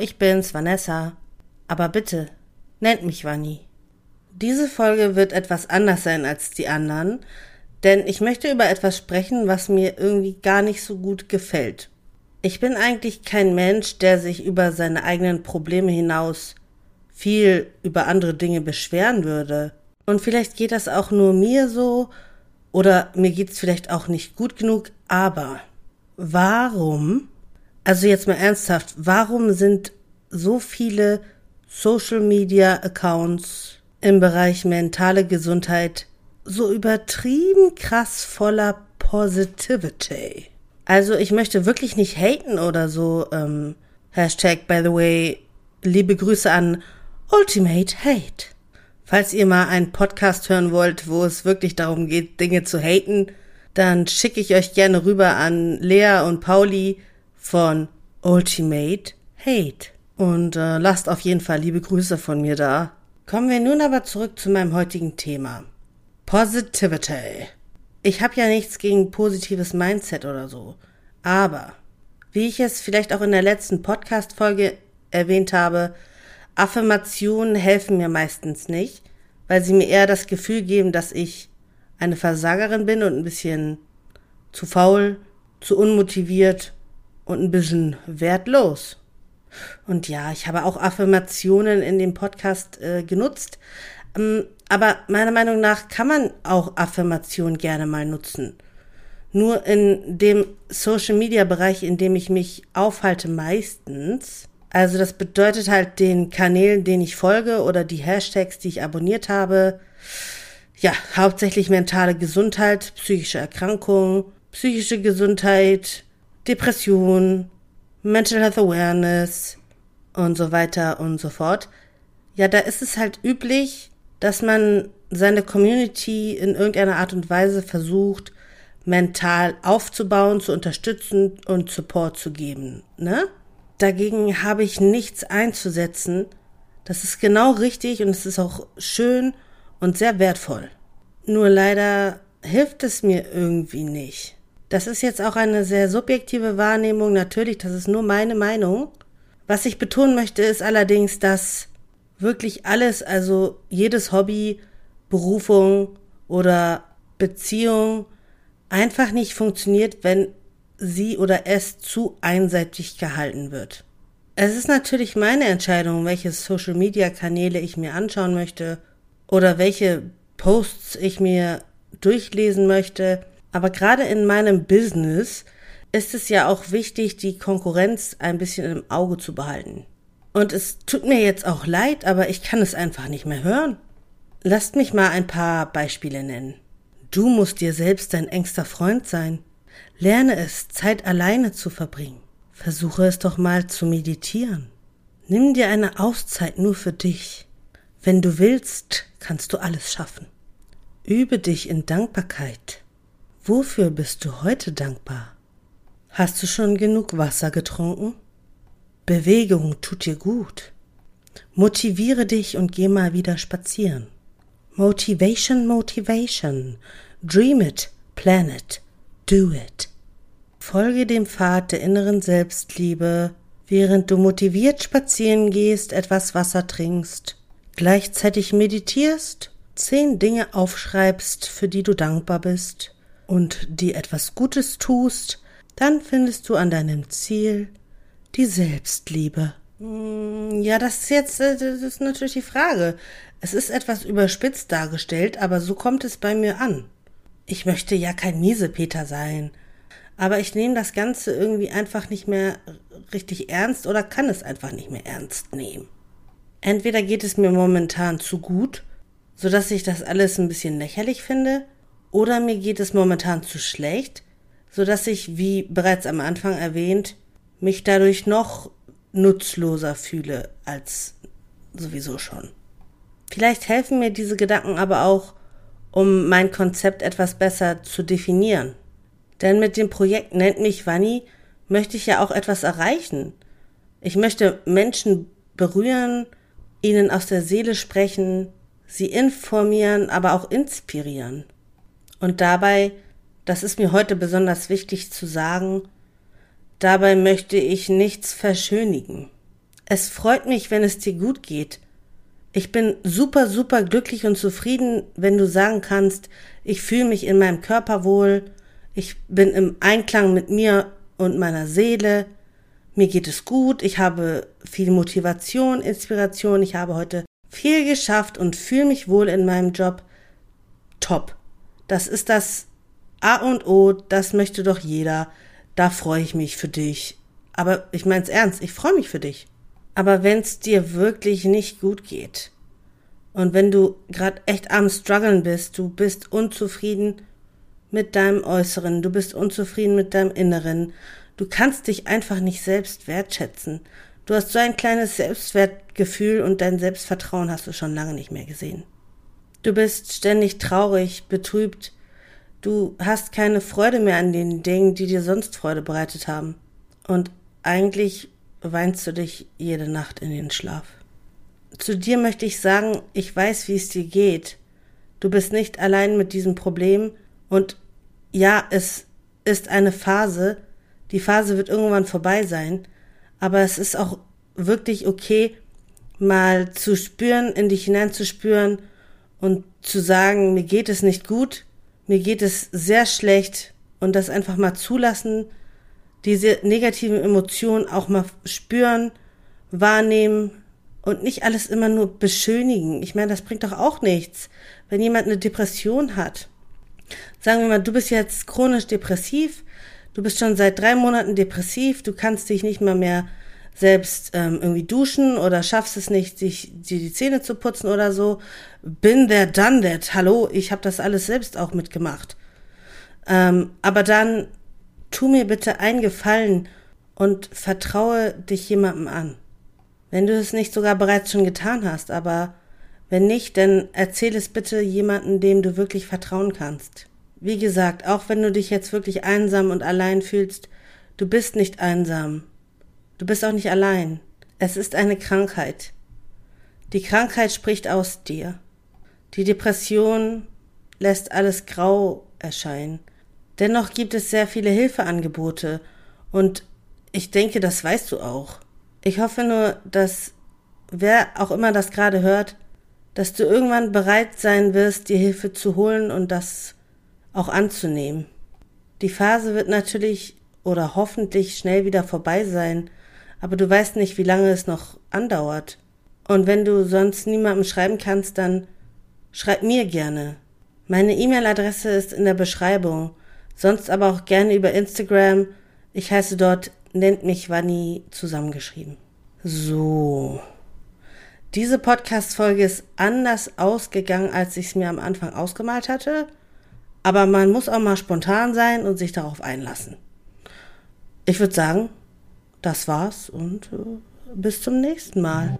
ich bin's, Vanessa. Aber bitte, nennt mich Vanni. Diese Folge wird etwas anders sein als die anderen, denn ich möchte über etwas sprechen, was mir irgendwie gar nicht so gut gefällt. Ich bin eigentlich kein Mensch, der sich über seine eigenen Probleme hinaus viel über andere Dinge beschweren würde. Und vielleicht geht das auch nur mir so, oder mir geht's vielleicht auch nicht gut genug, aber warum, also jetzt mal ernsthaft, warum sind so viele Social Media Accounts im Bereich mentale Gesundheit so übertrieben krass voller Positivity? Also ich möchte wirklich nicht haten oder so. Ähm, Hashtag, by the way, liebe Grüße an Ultimate Hate. Falls ihr mal einen Podcast hören wollt, wo es wirklich darum geht, Dinge zu haten, dann schicke ich euch gerne rüber an Lea und Pauli von Ultimate Hate. Und äh, lasst auf jeden Fall liebe Grüße von mir da. Kommen wir nun aber zurück zu meinem heutigen Thema. Positivity. Ich habe ja nichts gegen positives Mindset oder so. Aber, wie ich es vielleicht auch in der letzten Podcast-Folge erwähnt habe, Affirmationen helfen mir meistens nicht, weil sie mir eher das Gefühl geben, dass ich eine Versagerin bin und ein bisschen zu faul, zu unmotiviert und ein bisschen wertlos. Und ja, ich habe auch Affirmationen in dem Podcast äh, genutzt. Ähm, aber meiner Meinung nach kann man auch Affirmationen gerne mal nutzen. Nur in dem Social Media Bereich, in dem ich mich aufhalte, meistens, also das bedeutet halt den Kanälen, denen ich folge oder die Hashtags, die ich abonniert habe. Ja, hauptsächlich mentale Gesundheit, psychische Erkrankungen, psychische Gesundheit, Depression, Mental Health Awareness und so weiter und so fort. Ja, da ist es halt üblich, dass man seine Community in irgendeiner Art und Weise versucht, mental aufzubauen, zu unterstützen und Support zu geben, ne? Dagegen habe ich nichts einzusetzen. Das ist genau richtig und es ist auch schön und sehr wertvoll. Nur leider hilft es mir irgendwie nicht. Das ist jetzt auch eine sehr subjektive Wahrnehmung. Natürlich, das ist nur meine Meinung. Was ich betonen möchte, ist allerdings, dass wirklich alles, also jedes Hobby, Berufung oder Beziehung einfach nicht funktioniert, wenn sie oder es zu einseitig gehalten wird. Es ist natürlich meine Entscheidung, welche Social-Media-Kanäle ich mir anschauen möchte oder welche Posts ich mir durchlesen möchte. Aber gerade in meinem Business ist es ja auch wichtig, die Konkurrenz ein bisschen im Auge zu behalten. Und es tut mir jetzt auch leid, aber ich kann es einfach nicht mehr hören. Lasst mich mal ein paar Beispiele nennen. Du musst dir selbst dein engster Freund sein. Lerne es, Zeit alleine zu verbringen. Versuche es doch mal zu meditieren. Nimm dir eine Auszeit nur für dich. Wenn du willst, kannst du alles schaffen. Übe dich in Dankbarkeit. Wofür bist du heute dankbar? Hast du schon genug Wasser getrunken? Bewegung tut dir gut. Motiviere dich und geh mal wieder spazieren. Motivation, Motivation. Dream it, plan it, do it. Folge dem Pfad der inneren Selbstliebe, während du motiviert spazieren gehst, etwas Wasser trinkst, gleichzeitig meditierst, zehn Dinge aufschreibst, für die du dankbar bist und dir etwas Gutes tust, dann findest du an deinem Ziel die Selbstliebe. Hm, ja, das ist jetzt, äh, das ist natürlich die Frage. Es ist etwas überspitzt dargestellt, aber so kommt es bei mir an. Ich möchte ja kein Miesepeter sein aber ich nehme das Ganze irgendwie einfach nicht mehr richtig ernst oder kann es einfach nicht mehr ernst nehmen. Entweder geht es mir momentan zu gut, so dass ich das alles ein bisschen lächerlich finde, oder mir geht es momentan zu schlecht, so dass ich, wie bereits am Anfang erwähnt, mich dadurch noch nutzloser fühle als sowieso schon. Vielleicht helfen mir diese Gedanken aber auch, um mein Konzept etwas besser zu definieren. Denn mit dem Projekt Nennt mich Wanni möchte ich ja auch etwas erreichen. Ich möchte Menschen berühren, ihnen aus der Seele sprechen, sie informieren, aber auch inspirieren. Und dabei, das ist mir heute besonders wichtig zu sagen, dabei möchte ich nichts verschönigen. Es freut mich, wenn es dir gut geht. Ich bin super, super glücklich und zufrieden, wenn du sagen kannst, ich fühle mich in meinem Körper wohl, ich bin im Einklang mit mir und meiner Seele, mir geht es gut, ich habe viel Motivation, Inspiration, ich habe heute viel geschafft und fühle mich wohl in meinem Job. Top. Das ist das A und O, das möchte doch jeder. Da freue ich mich für dich. Aber ich mein's ernst, ich freue mich für dich. Aber wenn's dir wirklich nicht gut geht und wenn du gerade echt am struggeln bist, du bist unzufrieden mit deinem Äußeren, du bist unzufrieden mit deinem Inneren, du kannst dich einfach nicht selbst wertschätzen. Du hast so ein kleines Selbstwertgefühl und dein Selbstvertrauen hast du schon lange nicht mehr gesehen. Du bist ständig traurig, betrübt, du hast keine Freude mehr an den Dingen, die dir sonst Freude bereitet haben. Und eigentlich weinst du dich jede Nacht in den Schlaf. Zu dir möchte ich sagen, ich weiß, wie es dir geht. Du bist nicht allein mit diesem Problem und ja, es ist eine Phase. Die Phase wird irgendwann vorbei sein, aber es ist auch wirklich okay, mal zu spüren, in dich hineinzuspüren und zu sagen, mir geht es nicht gut, mir geht es sehr schlecht und das einfach mal zulassen, diese negativen Emotionen auch mal spüren, wahrnehmen und nicht alles immer nur beschönigen. Ich meine, das bringt doch auch nichts, wenn jemand eine Depression hat. Sagen wir mal, du bist jetzt chronisch depressiv, du bist schon seit drei Monaten depressiv, du kannst dich nicht mal mehr selbst ähm, irgendwie duschen oder schaffst es nicht, sich dir die Zähne zu putzen oder so. Bin there, done that. Hallo, ich habe das alles selbst auch mitgemacht. Ähm, aber dann tu mir bitte einen Gefallen und vertraue dich jemandem an. Wenn du es nicht sogar bereits schon getan hast, aber wenn nicht, dann erzähl es bitte jemandem, dem du wirklich vertrauen kannst. Wie gesagt, auch wenn du dich jetzt wirklich einsam und allein fühlst, du bist nicht einsam. Du bist auch nicht allein. Es ist eine Krankheit. Die Krankheit spricht aus dir. Die Depression lässt alles grau erscheinen. Dennoch gibt es sehr viele Hilfeangebote und ich denke, das weißt du auch. Ich hoffe nur, dass wer auch immer das gerade hört, dass du irgendwann bereit sein wirst, dir Hilfe zu holen und das auch anzunehmen. Die Phase wird natürlich oder hoffentlich schnell wieder vorbei sein, aber du weißt nicht, wie lange es noch andauert. Und wenn du sonst niemandem schreiben kannst, dann schreib mir gerne. Meine E-Mail-Adresse ist in der Beschreibung Sonst aber auch gerne über Instagram. Ich heiße dort nennt mich Wanni zusammengeschrieben. So. Diese Podcast-Folge ist anders ausgegangen, als ich es mir am Anfang ausgemalt hatte. Aber man muss auch mal spontan sein und sich darauf einlassen. Ich würde sagen, das war's und äh, bis zum nächsten Mal.